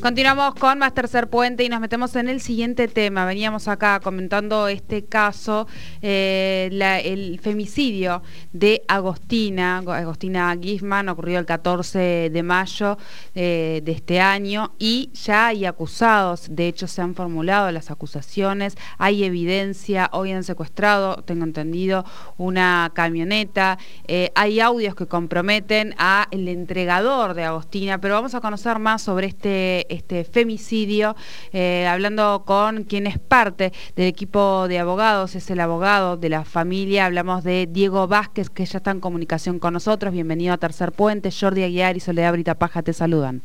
Continuamos con Más Tercer Puente y nos metemos en el siguiente tema. Veníamos acá comentando este caso, eh, el femicidio de Agostina, Agostina Gisman, ocurrió el 14 de mayo eh, de este año y ya hay acusados, de hecho se han formulado las acusaciones, hay evidencia, hoy han secuestrado, tengo entendido, una camioneta, eh, hay audios que comprometen a el entregador de Agostina, pero vamos a conocer más sobre este este femicidio, eh, hablando con quien es parte del equipo de abogados, es el abogado de la familia, hablamos de Diego Vázquez, que ya está en comunicación con nosotros, bienvenido a Tercer Puente, Jordi Aguiar y Soledad Brita Paja te saludan.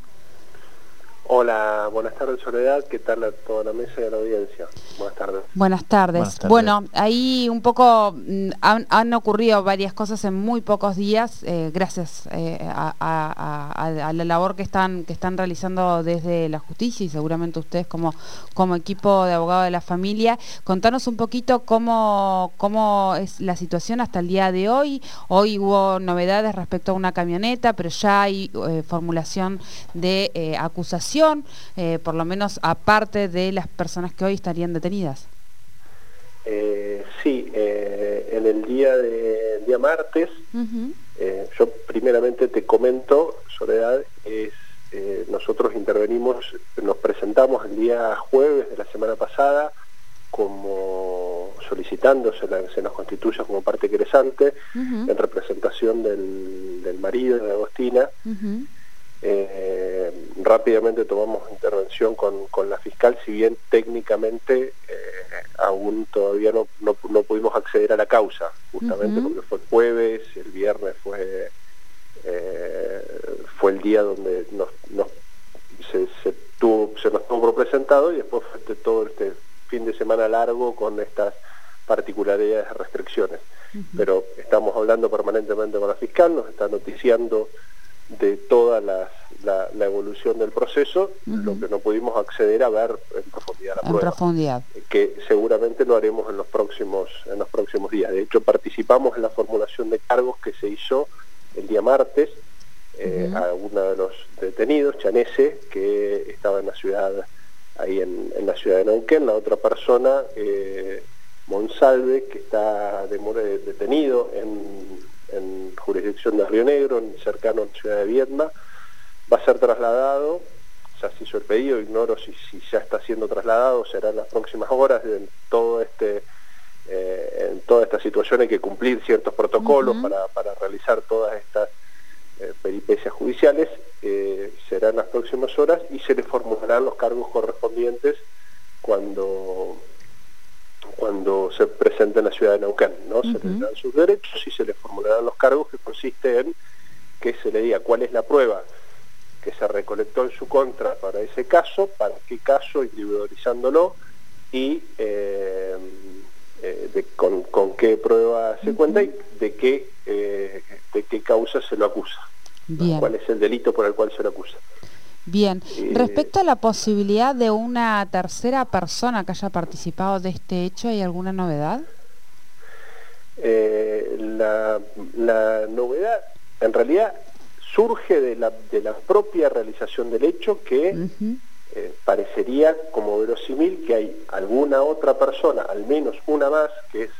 Hola, buenas tardes Soledad, ¿qué tal a toda la mesa y a la audiencia? Buenas tardes. Buenas tardes. Bueno, ahí un poco mm, han, ocurrido varias cosas en muy pocos días, eh, gracias eh, a, la labor que están, que están realizando desde la justicia y seguramente ustedes como, como equipo de abogados de la familia. Contanos un poquito cómo, cómo es la situación hasta el día de hoy. Hoy hubo novedades respecto a una camioneta, pero ya hay eh, formulación de acusación eh, por lo menos aparte de las personas que hoy estarían detenidas? Eh, sí, eh, en el día de día martes, yo primeramente te comento, Soledad, es nosotros intervenimos, nos presentamos el día jueves de la semana pasada como solicitando, se, nos constituye como parte cresante en representación del, marido de Agostina, rápidamente tomamos intervención con, la fiscal, si bien técnicamente eh, aún todavía no, no, pudimos acceder a la causa, justamente porque fue jueves, el viernes fue, eh, fue el día donde nos, se, tuvo, se nos tuvo presentado y después fue este, todo este fin de semana largo con estas particularidades de restricciones. Pero estamos hablando permanentemente con la fiscal, nos está noticiando de toda la, evolución del proceso, lo que no pudimos acceder a ver en profundidad la en profundidad. que seguramente lo haremos en los próximos en los próximos días. De hecho, participamos en la formulación de cargos que se hizo el día martes eh, a uno de los detenidos, Chanese, que estaba en la ciudad ahí en, la ciudad de Neuquén, la otra persona, eh, Monsalve, que está detenido en en jurisdicción de Río Negro, en, cercano a la ciudad de Viedma, va a ser trasladado, ya se hizo el pedido, ignoro si, ya está siendo trasladado, será en las próximas horas, en todo este eh, en toda esta situación hay que cumplir ciertos protocolos para, realizar todas estas eh, peripecias judiciales, eh, será en las próximas horas y se le formularán los cargos correspondientes cuando cuando se presente en la ciudad de Neuquén, ¿no? Se le dan sus derechos y se le formularán los cargos que consiste en que se le diga cuál es la prueba que se recolectó en su contra para ese caso, para qué caso, individualizándolo y eh, eh, con, qué prueba se cuenta y de qué, eh, de qué causa se lo acusa, cuál es el delito por el cual se lo acusa. Bien, respecto a la posibilidad de una tercera persona que haya participado de este hecho, ¿hay alguna novedad? Eh, la, novedad, en realidad, surge de la, de la propia realización del hecho que eh, parecería como verosímil que hay alguna otra persona, al menos una más, que es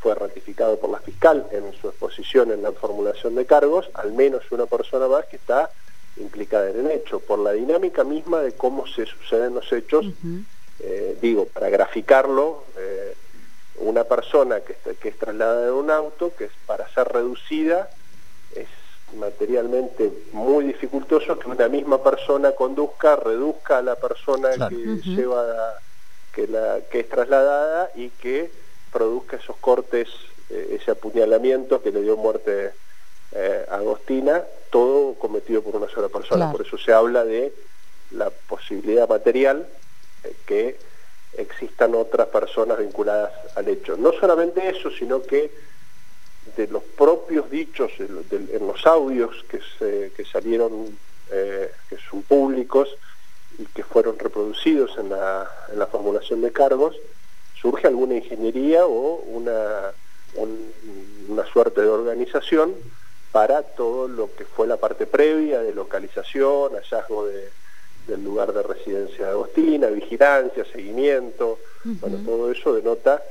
fue ratificado por la fiscal en su exposición en la formulación de cargos, al menos una persona más que está implicada en el hecho, por la dinámica misma de cómo se suceden los hechos, eh, digo, para graficarlo, eh, una persona que, que es trasladada en un auto, que es para ser reducida, es materialmente muy dificultoso que una misma persona conduzca, reduzca a la persona que lleva, que, la, que es trasladada y que produzca esos cortes, eh, ese apuñalamiento que le dio muerte eh, Agostina, todo cometido por una sola persona. Por eso se habla de la posibilidad material eh, que existan otras personas vinculadas al hecho. No solamente eso, sino que de los propios dichos en los audios que, se, salieron, eh, que son públicos y que fueron reproducidos en la, en la formulación de cargos, surge alguna ingeniería o una, una suerte de organización para todo lo que fue la parte previa de localización, hallazgo de, del lugar de residencia de Agostina, vigilancia, seguimiento, bueno, todo eso denota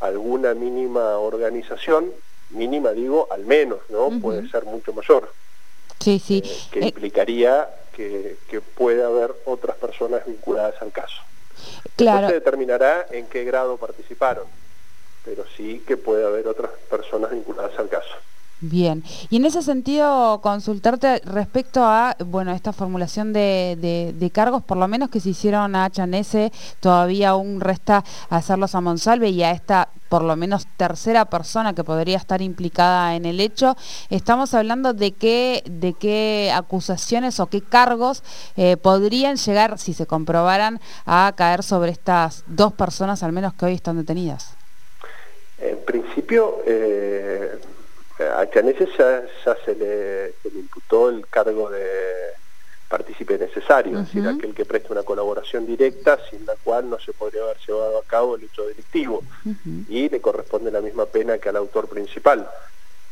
alguna mínima organización, mínima digo, al menos, ¿no? Puede ser mucho mayor. Sí, sí. Eh, que eh, implicaría que, que pueda haber otras personas vinculadas al caso. Claro. se determinará en qué grado participaron, pero sí que puede haber otras personas vinculadas al caso. Bien, y en ese sentido consultarte respecto a, bueno, esta formulación de, de, cargos, por lo menos que se hicieron a Chanese, todavía aún resta hacerlos a Monsalve y a esta por lo menos tercera persona que podría estar implicada en el hecho. Estamos hablando de qué, de qué acusaciones o qué cargos eh, podrían llegar, si se comprobaran, a caer sobre estas dos personas al menos que hoy están detenidas. En principio, eh, a Chanese ya, se, le, imputó el cargo de partícipe necesario, es decir, aquel que preste una colaboración directa sin la cual no se podría haber llevado a cabo el hecho delictivo. Y le corresponde la misma pena que al autor principal.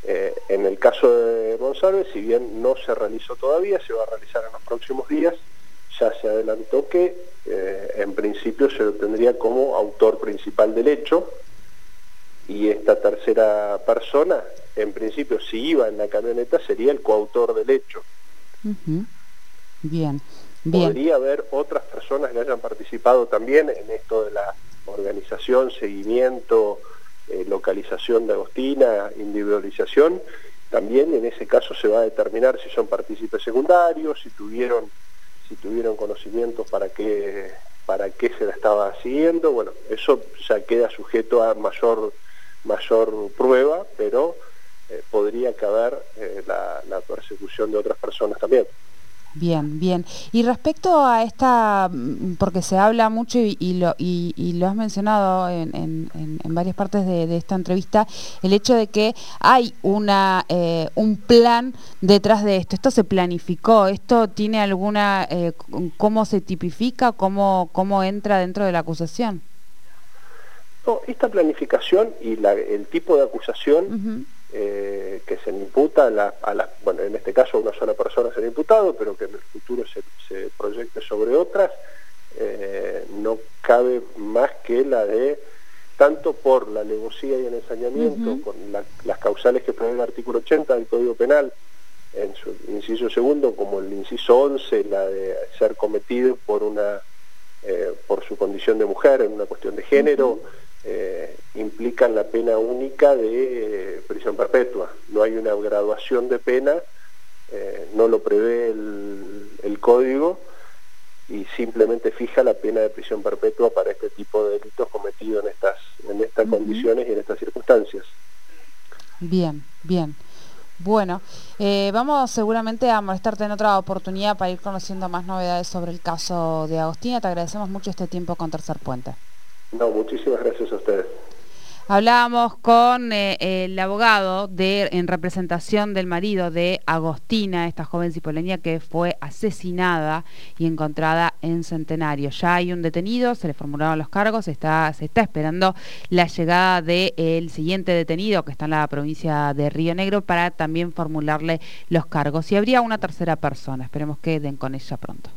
Eh, en el caso de González, si bien no se realizó todavía, se va a realizar en los próximos días, ya se adelantó que eh, en principio se lo tendría como autor principal del hecho y esta tercera persona en principio si iba en la camioneta sería el coautor del hecho. Bien, bien. Podría haber otras personas que hayan participado también en esto de la organización, seguimiento, eh, localización de Agostina, individualización. También en ese caso se va a determinar si son partícipes secundarios, si tuvieron, si tuvieron conocimientos para qué, para qué se la estaba siguiendo. Bueno, eso ya queda sujeto a mayor, mayor prueba, pero eh, podría caber eh, la, persecución de otras personas también. Bien, bien. Y respecto a esta, mm, porque se habla mucho y, lo, y, lo has mencionado en, varias partes de, esta entrevista, el hecho de que hay una eh, un plan detrás de esto. Esto se planificó, esto tiene alguna, ¿cómo se tipifica, cómo, cómo entra dentro de la acusación? No, esta planificación y el tipo de acusación... Eh, que se le imputa a la, bueno, en este caso a una sola persona se ha imputado, pero que en el futuro se, proyecte sobre otras, eh, no cabe más que la de, tanto por la negocía y el ensañamiento, con las causales que prevé el artículo 80 del Código Penal, en su inciso segundo, como el inciso 11, la de ser cometido por una eh, por su condición de mujer en una cuestión de género, eh, implican la pena única de eh, prisión perpetua. No hay una graduación de pena, eh, no lo prevé el, código y simplemente fija la pena de prisión perpetua para este tipo de delitos cometidos en estas, en estas condiciones y en estas circunstancias. Bien, bien. Bueno, vamos seguramente a molestarte en otra oportunidad para ir conociendo más novedades sobre el caso de Agostina. Te agradecemos mucho este tiempo con Tercer Puente. No, muchísimas gracias a ustedes. Hablábamos con eh, el abogado en representación del marido de Agostina, esta joven cipoleña que fue asesinada y encontrada en Centenario. Ya hay un detenido, se le formularon los cargos, se está esperando la llegada del siguiente detenido que está en la provincia de Río Negro para también formularle los cargos. Y habría una tercera persona, esperemos que den con ella pronto.